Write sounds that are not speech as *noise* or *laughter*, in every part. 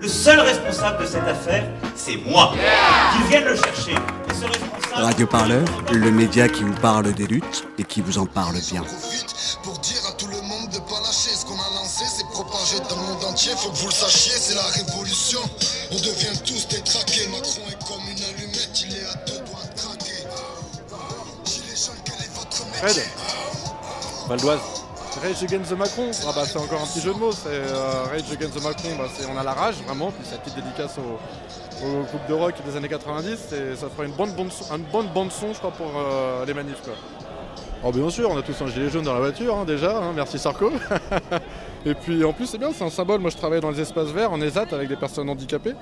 Le seul responsable de cette affaire, c'est moi. Qu'ils viennent le chercher. Responsables- Radio Parleur, le média qui vous parle des luttes et qui vous en parle bien. pour dire à tout le monde de pas lâcher ce qu'on a lancé, c'est propagé dans le monde entier. Faut que vous le sachiez, c'est la révolution. On devient tous des traqués. Macron est comme une allumette, il est à deux doigts de craquer. Gilets jaunes, quel est votre Fred Valdoise. Rage Against the Macron, ah bah, c'est encore un petit jeu de mots. C'est euh, Rage Against the Macron, bah, on a la rage vraiment. Puis c'est petite dédicace au, groupe de rock des années 90. Et ça fera une bonne bande son, bonne bande son, je crois, pour euh, les manifs. Quoi. Oh, bien sûr, on a tous un gilet jaune dans la voiture hein, déjà. hein, merci Sarko. *laughs* et puis en plus, c'est bien, c'est un symbole. Moi, je travaille dans les espaces verts en ESAT avec des personnes handicapées.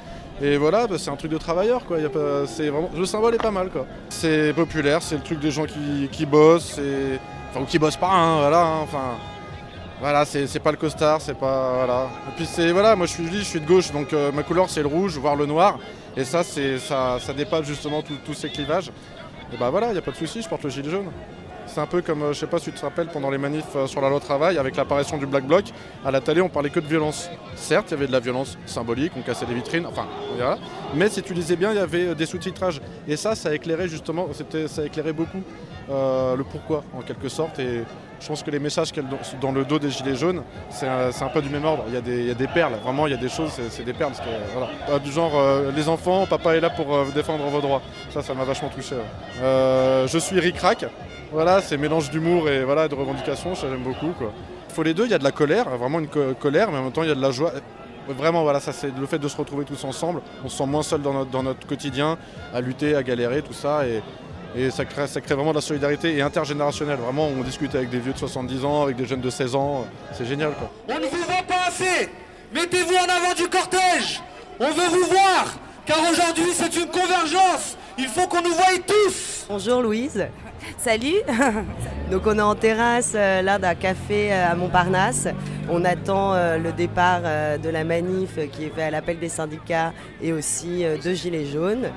Et voilà, bah, c'est un truc de travailleur. Quoi. C'est vraiment, le symbole est pas mal. Quoi. C'est populaire, c'est le truc des gens qui, qui bossent. c'est- Enfin, ou qui bossent pas, hein, voilà. hein, enfin. Voilà, c'est c'est pas le costard, c'est pas. Voilà. Et puis c'est. Voilà, moi je suis je suis de gauche, donc euh, ma couleur c'est le rouge, voire le noir. Et ça, c'est ça, ça dépasse justement tous ces clivages. Et bah voilà, il a pas de souci, je porte le gilet jaune. C'est un peu comme, euh, je sais pas si tu te rappelles, pendant les manifs euh, sur la loi travail, avec l'apparition du Black Bloc, à la télé on parlait que de violence. Certes, il y avait de la violence symbolique, on cassait des vitrines, enfin, voilà. Mais si tu lisais bien, il y avait euh, des sous-titrages. Et ça, ça éclairait justement, ça éclairait beaucoup le pourquoi, en quelque sorte. Et je pense que les messages dans- le dos des gilets jaunes, c'est un, un peu du même ordre. Il y, a des, y a des perles, vraiment, il y a des choses, c'est, des perles. du genre, les enfants, papa est là pour défendre vos droits. Ça, ça m'a vachement touché. je suis ric-rac. Voilà, c'est mélange d'humour et voilà, de revendication, ça j'aime beaucoup. Quoi. Il faut les deux, il y a de la colère, vraiment une co- colère, mais en même temps il y a de la joie. Vraiment, voilà, ça c'est le fait de se retrouver tous ensemble. On se sent moins seul dans notre, dans notre quotidien, à lutter, à galérer, tout ça. Et, et ça, crée, ça crée vraiment de la solidarité et intergénérationnelle. Vraiment, on discute avec des vieux de 70 ans, avec des jeunes de 16 ans. C'est génial, quoi. On ne vous vend pas assez Mettez-vous en avant du cortège On veut vous voir Car aujourd'hui c'est une convergence Il faut qu'on nous voie tous Bonjour Louise. Salut *laughs* Donc on est en terrasse euh, là d'un café euh, à Montparnasse. On attend euh, le départ de la manif qui est fait à l'appel des syndicats et aussi de Gilets jaunes.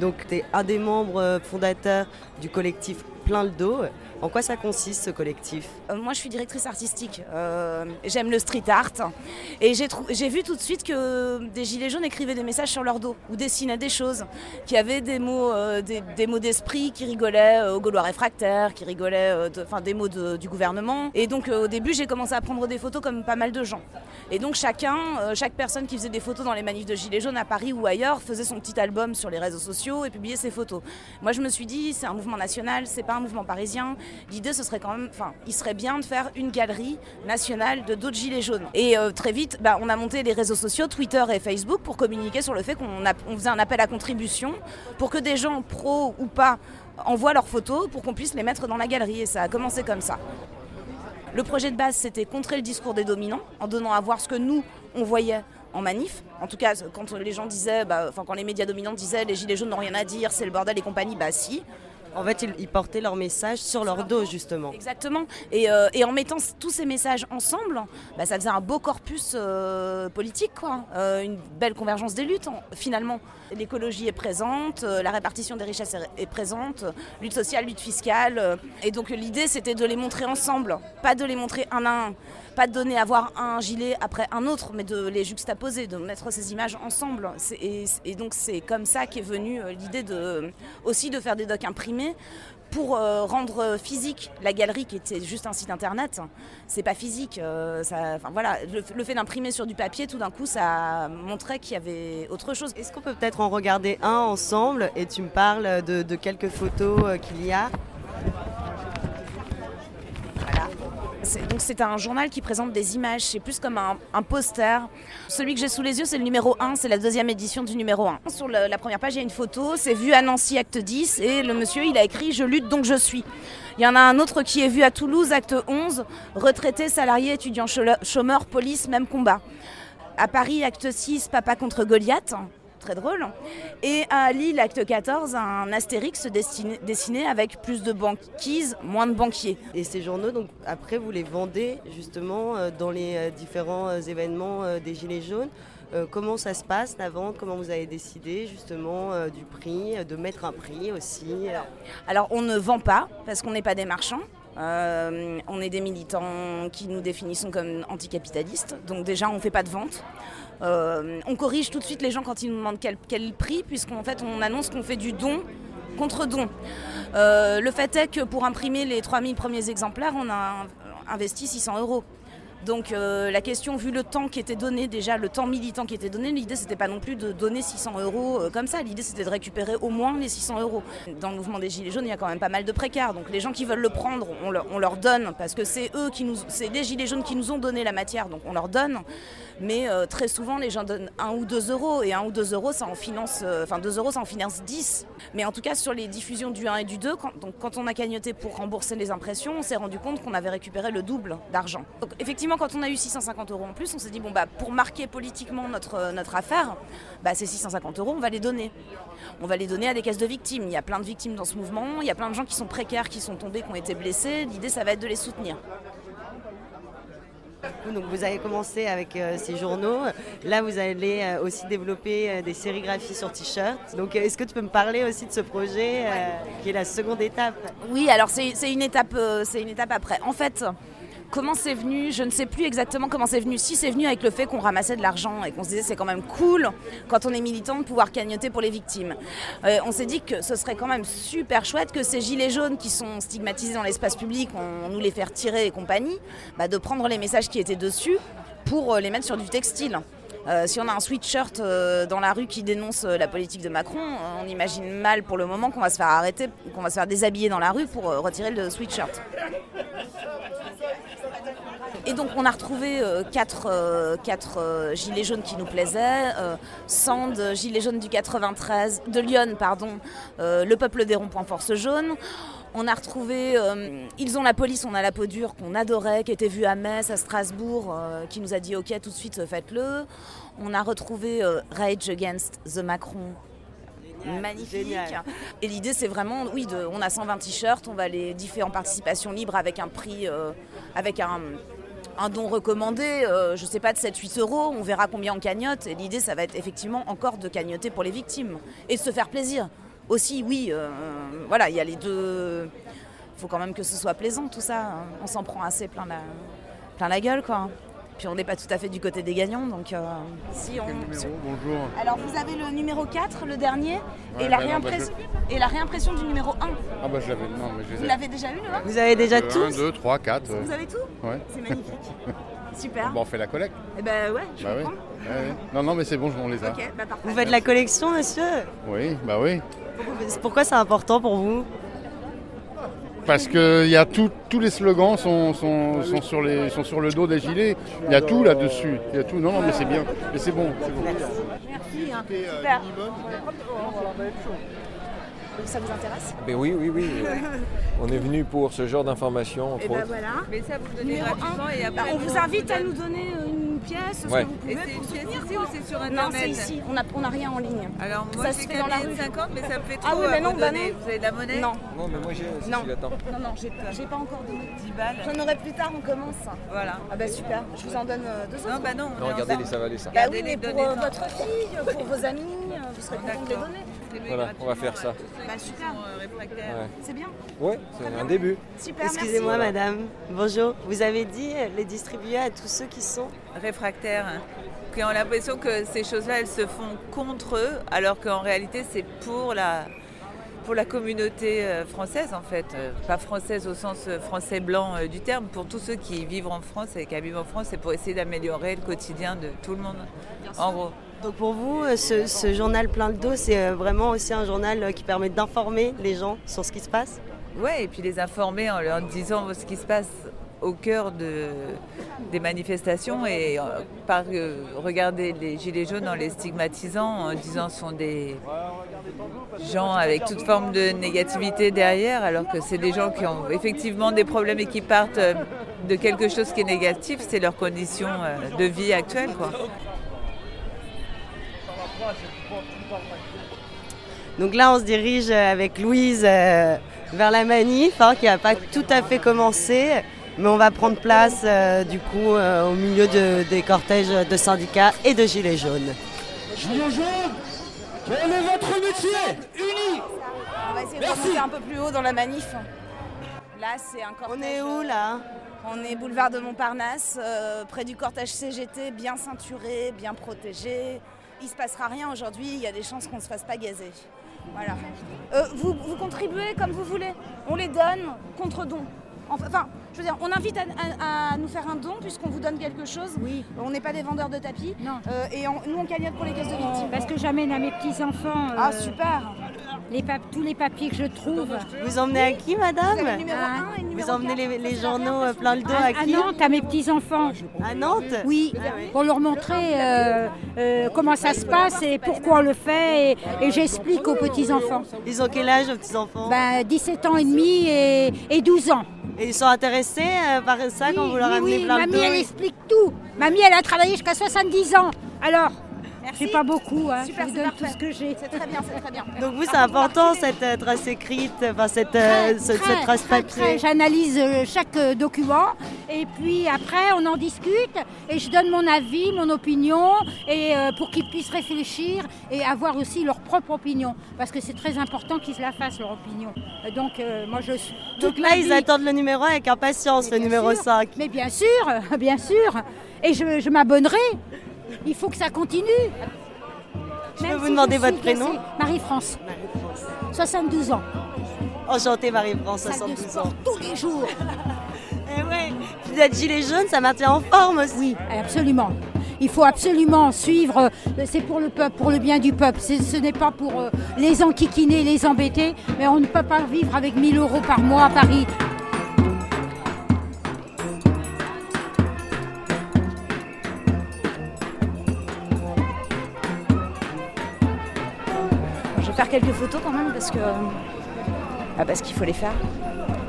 Donc tu es un des membres fondateurs du collectif Plein le dos. En quoi ça consiste ce collectif Euh, Moi, je suis directrice artistique. Euh, J'aime le street art. Et j'ai vu tout de suite que des gilets jaunes écrivaient des messages sur leur dos ou dessinaient des choses, qui avaient des mots euh, des, d'esprit, qui rigolaient euh, aux Gaulois réfractaires, qui rigolaient de- des mots du gouvernement. Et donc, au début, j'ai commencé à prendre des photos comme pas mal de gens. Et donc, chacun, chaque personne qui faisait des photos dans les manifs de gilets jaunes à Paris ou ailleurs faisait son petit album sur les réseaux sociaux et publiait ses photos. Moi, je me suis dit, c'est un mouvement national, c'est pas un mouvement parisien. L'idée, ce serait quand même, enfin, il serait bien de faire une galerie nationale de d'autres gilets jaunes. Et euh, très vite, bah, on a monté les réseaux sociaux, Twitter et Facebook, pour communiquer sur le fait qu'on faisait un appel à contribution pour que des gens, pros ou pas, envoient leurs photos pour qu'on puisse les mettre dans la galerie. Et ça a commencé comme ça. Le projet de base, c'était contrer le discours des dominants en donnant à voir ce que nous, on voyait en manif. En tout cas, quand les gens disaient, bah, enfin, quand les médias dominants disaient les gilets jaunes n'ont rien à dire, c'est le bordel et compagnie, bah si. En fait, ils, portaient leur message sur leur dos justement. Exactement. Et, euh, en mettant tous ces messages ensemble, bah, ça faisait un beau corpus euh, politique, quoi. Euh, une belle convergence des luttes, en- finalement. L'écologie est présente, la répartition des richesses est, présente, lutte sociale, lutte fiscale. et donc l'idée, c'était de les montrer ensemble, pas de les montrer un à un. Pas de donner à voir un gilet après un autre, mais de les juxtaposer, de mettre ces images ensemble. Et, donc c'est comme ça qu'est venue euh, l'idée aussi de faire des docs imprimés pour euh, rendre physique la galerie qui était juste un site internet. C'est pas physique. euh, voilà, le, fait d'imprimer sur du papier, tout d'un coup, ça montrait qu'il y avait autre chose. Est-ce qu'on peut peut-être en regarder un ensemble et tu me parles de, quelques photos qu'il y a C'est- Donc c'est un journal qui présente des images, c'est plus comme un, poster. Celui que j'ai sous les yeux, c'est le numéro 1, c'est la deuxième édition du numéro 1. Sur la première page, il y a une photo, c'est vu à Nancy, acte 10, et le monsieur, il a écrit « Je lutte donc je suis ». Il y en a un autre qui est vu à Toulouse, acte 11, retraité, salarié, étudiant, chômeur, police, même combat. À Paris, acte 6, papa contre Goliath, très drôle. Et à Lille, acte 14, un astérix destiné- dessiné avec plus de banquises, moins de banquiers. Et ces journaux, donc après, vous les vendez justement euh, dans les euh, différents euh, événements des Gilets jaunes. Comment ça se passe la vente? Comment vous avez décidé justement euh, du prix, de mettre un prix aussi? Alors on ne vend pas parce qu'on n'est pas des marchands. Euh, on est des militants qui nous définissons comme anticapitalistes, donc déjà on ne fait pas de vente. Euh, on corrige tout de suite les gens quand ils nous demandent quel, prix, puisqu'en fait on annonce qu'on fait du don contre don. Euh, le fait est que pour imprimer les 3000 premiers exemplaires, on a investi 600 euros. Donc euh, la question, vu le temps qui était donné, déjà le temps militant qui était donné, l'idée c'était pas non plus de donner 600 euros euh, comme ça, l'idée c'était de récupérer au moins les 600 euros. Dans le mouvement des Gilets jaunes, il y a quand même pas mal de précaires, donc les gens qui veulent le prendre, on leur, on leur donne, parce que c'est eux qui nous, c'est les Gilets jaunes qui nous ont donné la matière, donc on leur donne. Mais euh, très souvent, les gens donnent 1 ou 2 euros, et 1 ou 2 euros, ça en finance, enfin 2 euros, ça en finance 10. Mais en tout cas, sur les diffusions du 1 et du 2, quand, donc, quand on a cagnoté pour rembourser les impressions, on s'est rendu compte qu'on avait récupéré le double d'argent. Effectivement, quand on a eu 650 euros en plus, on s'est dit, bon, bah, pour marquer politiquement notre, notre affaire, bah, ces 650 euros, on va les donner. On va les donner à des caisses de victimes. Il y a plein de victimes dans ce mouvement, il y a plein de gens qui sont précaires, qui sont tombés, qui ont été blessés. L'idée, ça va être de les soutenir. Donc vous avez commencé avec euh, ces journaux. Là, vous allez euh, aussi développer euh, des sérigraphies sur t-shirt. Donc, euh, est-ce que tu peux me parler aussi de ce projet euh, qui est la seconde étape? Oui, alors c'est une étape, euh, c'est une étape après. En fait, comment c'est venu Je ne sais plus exactement comment c'est venu. Si c'est venu avec le fait qu'on ramassait de l'argent et qu'on se disait c'est quand même cool quand on est militant de pouvoir cagnotter pour les victimes. Euh, on s'est dit que ce serait quand même super chouette que ces gilets jaunes qui sont stigmatisés dans l'espace public, on, nous les fait retirer et compagnie, bah, de prendre les messages qui étaient dessus pour euh, les mettre sur du textile. Euh, si on a un sweatshirt dans la rue qui dénonce la politique de Macron, on imagine mal pour le moment qu'on va se faire arrêter, qu'on va se faire déshabiller dans la rue pour retirer le sweatshirt. Et donc on a retrouvé euh, quatre, euh, quatre, euh, gilets jaunes qui nous plaisaient. Euh, Sand, gilet jaune du 93, de Lyon, pardon, le peuple des ronds-points Force jaune. On a retrouvé Ils ont la police, on a la peau dure qu'on adorait, qui était vu à Metz, à Strasbourg, qui nous a dit ok tout de suite faites-le. On a retrouvé Rage Against the Macron. Magnifique. Génial. Et l'idée, c'est vraiment, oui, de, on a 120 t-shirts, on va les diffuser en participation libre avec un prix, euh, avec un, un don recommandé, euh, je sais pas, de 7-8 euros. On verra combien on cagnotte. Et l'idée, ça va être effectivement encore de cagnotter pour les victimes et de se faire plaisir. Aussi, oui, euh, voilà, il y a les deux. Il faut quand même que ce soit plaisant, tout ça. hein. On s'en prend assez plein la, plein la gueule, quoi. Puis on n'est pas tout à fait du côté des gagnants, donc euh, si on. si- bonjour. Alors vous avez le numéro 4, le dernier, Ouais, et, la bah non, bah réimpression, et la réimpression du numéro 1. Ah bah je l'avais. Non, mais je Vous les ai. l'avez déjà eu, là Vous avez déjà 1, tous 2, 3, 4. Vous avez tout? Ouais. C'est magnifique. *laughs* Super. Bon, on fait la collecte. Eh ben ouais, je Bah comprends. Ouais, ouais. Non, non, mais c'est bon, on les a. Bah. Vous faites la collection, monsieur? Oui, bah oui. Pourquoi c'est important pour vous? Parce que il y a tout- tous les slogans sont, sont, sont sur les, sont sur le dos des gilets. Il y a tout là-dessus. Il y a tout. Non, non, mais c'est bien. Mais c'est bon. c'est bon. Merci. hein. Super. Ça vous intéresse? Ben oui, oui, oui. On est venu pour ce genre d'informations, entre Et ben autres. voilà. Mais ça, vous donnez Numéro gratuitement 1. et après. on vous invite à nous donner euh, une pièce, ce Ouais. que vous pouvez c'est pour soutenir. ici ou c'est sur Non, internet c'est ici. On n'a on a rien en ligne. Alors moi Ça se j'ai fait dans la rue. 50 mais ça me fait Ah trop oui, mais à non, vous bah non. Vous avez de la monnaie Non, Non, mais moi j'ai aussi, Non. non, non, j'ai pas, encore donné. 10 balles. J'en aurai plus tard, on commence. Voilà. Ah bah super, je vous en donne euh, deux autres. Non bah non. on Non, regardez les ça va aller ça. Bah oui, mais les pour euh, non. votre fille, pour vos amis, euh, vous serez content de les donner. Voilà, on va faire ça. Bah, super. Ouais, C'est bien, ouais c'est un début. super, Excusez-moi, madame. Bonjour. Vous avez dit euh, les distribuer à tous ceux qui sont. réfractaires qui ont l'impression que ces choses-là, elles se font contre eux, alors qu'en réalité, c'est pour la, pour la communauté euh, française, en fait. Euh, Pas française au sens français blanc du terme, pour tous ceux qui vivent en France et qui habitent en France, c'est pour essayer d'améliorer le quotidien de tout le monde, en gros. Donc pour vous, euh, ce, journal plein de dos, c'est euh, vraiment aussi un journal euh, qui permet d'informer les gens sur ce qui se passe? Ouais, et puis les informer en leur disant ce qui se passe au cœur de, des manifestations et euh, regarder les gilets jaunes en les stigmatisant, en disant ce sont des gens avec toute forme de négativité derrière, alors que c'est des gens qui ont effectivement des problèmes et qui partent de quelque chose qui est négatif, c'est leur condition de vie actuelle. Quoi. Donc là, on se dirige euh, avec Louise euh, vers la manif, hein, qui n'a pas tout à fait commencé, mais on va prendre place euh, du coup euh, au milieu de- des cortèges de syndicats et de gilets jaunes. Gilets jaunes, quel est votre métier Unis On va essayer de remonter un peu plus haut dans la manif. Là, c'est un cortège. On est où là? On est boulevard de Montparnasse, euh, près du cortège CGT, bien ceinturé, bien protégé. Il se passera rien aujourd'hui, il y a des chances qu'on ne se fasse pas gazer. Voilà. Euh, vous, vous contribuez comme vous voulez. On les donne contre don. Enfin, je veux dire, on invite à, à- à nous faire un don puisqu'on vous donne quelque chose. Oui. On n'est pas des vendeurs de tapis. Non. Euh, et on- nous, on cagnotte pour les caisses de victimes. Parce que j'amène à mes petits-enfants euh, Ah, super les tous les papiers que je trouve. Vous emmenez à qui, madame Vous avez Ah. 1 et le numéro Vous emmenez 4. les, les journaux euh, plein le dos À, à à qui Nantes, à mes petits-enfants. À Nantes Oui, Ah pour leur montrer euh, euh, comment ça se passe et pourquoi on le fait. Et, et j'explique aux petits-enfants. Ils ont quel âge, vos petits-enfants Ben, 17 ans et demi et, et 12 ans. Et ils sont intéressés par ça quand vous leur oui, amenez oui, plein le Mamie, dos elle explique tout. Mamie, elle a travaillé jusqu'à 70 ans. Alors, Merci. j'ai pas beaucoup. Hein. Super, je vous c'est donne parfait. tout ce que j'ai. C'est très bien, c'est très bien. *laughs* Donc vous, c'est contre, important cette euh, trace écrite, enfin cette, euh, très, cette trace très, papier. très. J'analyse euh, chaque euh, document et puis après on en discute et je donne mon avis, mon opinion et euh, pour qu'ils puissent réfléchir et avoir aussi leur propre opinion parce que c'est très important qu'ils la fassent leur opinion. Euh, Donc euh, moi je suis Donc toute là, ma ils vie- attendent le numéro 1 avec impatience, Mais le bien numéro sûr. 5. Mais bien sûr, *laughs* bien sûr. Et je, je m'abonnerai. Il faut que ça continue. Je Même peux vous si demander votre prénom blessée. Marie-France. 72 ans. Enchantée Marie-France, Salle de 72 sport ans. tous les jours. *laughs* Et ouais, vous êtes gilet jaune, ça maintient en forme aussi. Oui, absolument. Il faut absolument suivre, euh, c'est pour le peuple, pour le bien du peuple. Ce n'est pas pour euh, les enquiquiner, les embêter, mais on ne peut pas vivre avec 1000 euros par mois à Paris. Quelques photos quand même parce que. Ah, parce qu'il faut les faire.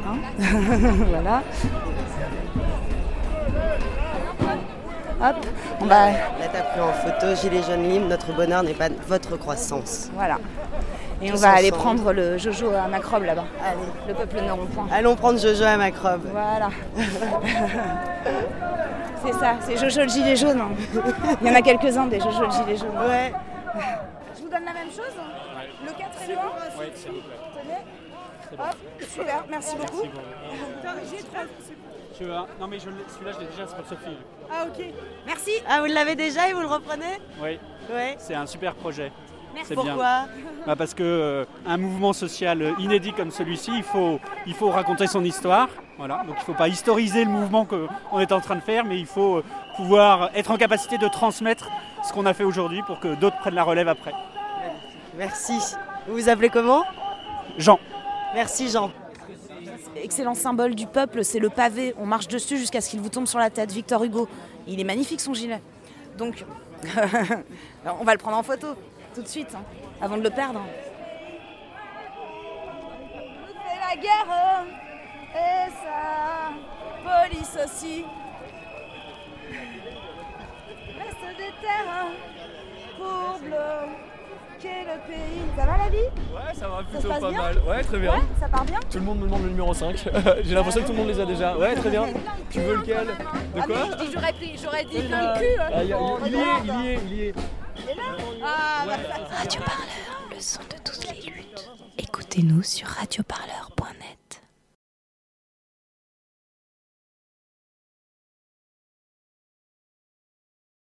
Hein *laughs* voilà. Hop, on va. Là, t'as pris en photo gilet jaune libre, notre bonheur n'est pas votre croissance. Voilà. Et on va aller prendre le Jojo à Macrobe là-bas. Allez, Le peuple ne rond point. allons prendre Jojo à Macrobe. Voilà. *laughs* c'est ça, c'est Jojo le gilet jaune. hein. Il y en a quelques-uns des Jojo le gilet jaune. Ouais. Je vous donne la même chose Le 4 est loin Oui, s'il vous plaît. Tenez. Hop, super, merci beaucoup. Tu un Non, mais je l'ai- celui-là, je l'ai déjà, c'est pour Sophie. Ah ok. Merci. Ah, vous l'avez déjà et vous le reprenez Oui, Ouais. c'est un super projet. Bien. Pourquoi Bah, parce que euh, un mouvement social euh, inédit comme celui-ci, il faut, il faut raconter son histoire. Voilà. Donc il ne faut pas historiser le mouvement qu'on est en train de faire, mais il faut euh, pouvoir être en capacité de transmettre ce qu'on a fait aujourd'hui pour que d'autres prennent la relève après. Merci. Vous vous appelez comment Jean. Merci Jean. Excellent symbole du peuple, c'est le pavé. On marche dessus jusqu'à ce qu'il vous tombe sur la tête. Victor Hugo. Il est magnifique son gilet. Donc, *laughs* on va le prendre en photo tout de suite, hein, avant de le perdre. C'est la guerre et sa police aussi. Reste des terres pour le pays. Ça va la vie? Ouais, ça va plutôt pas bien? mal. Ouais, très bien. Ouais, ça part bien? Tout le monde me demande le numéro 5. *laughs* J'ai l'impression que tout le monde les a déjà. Ouais, très bien. Tu veux lequel? De quoi J'aurais dit, j'aurais dit Ah, il, y a- il y a- il y est, il y est, il y est. Ah, Radio Parleur, le son de toutes les luttes. Écoutez-nous sur radioparleur.com.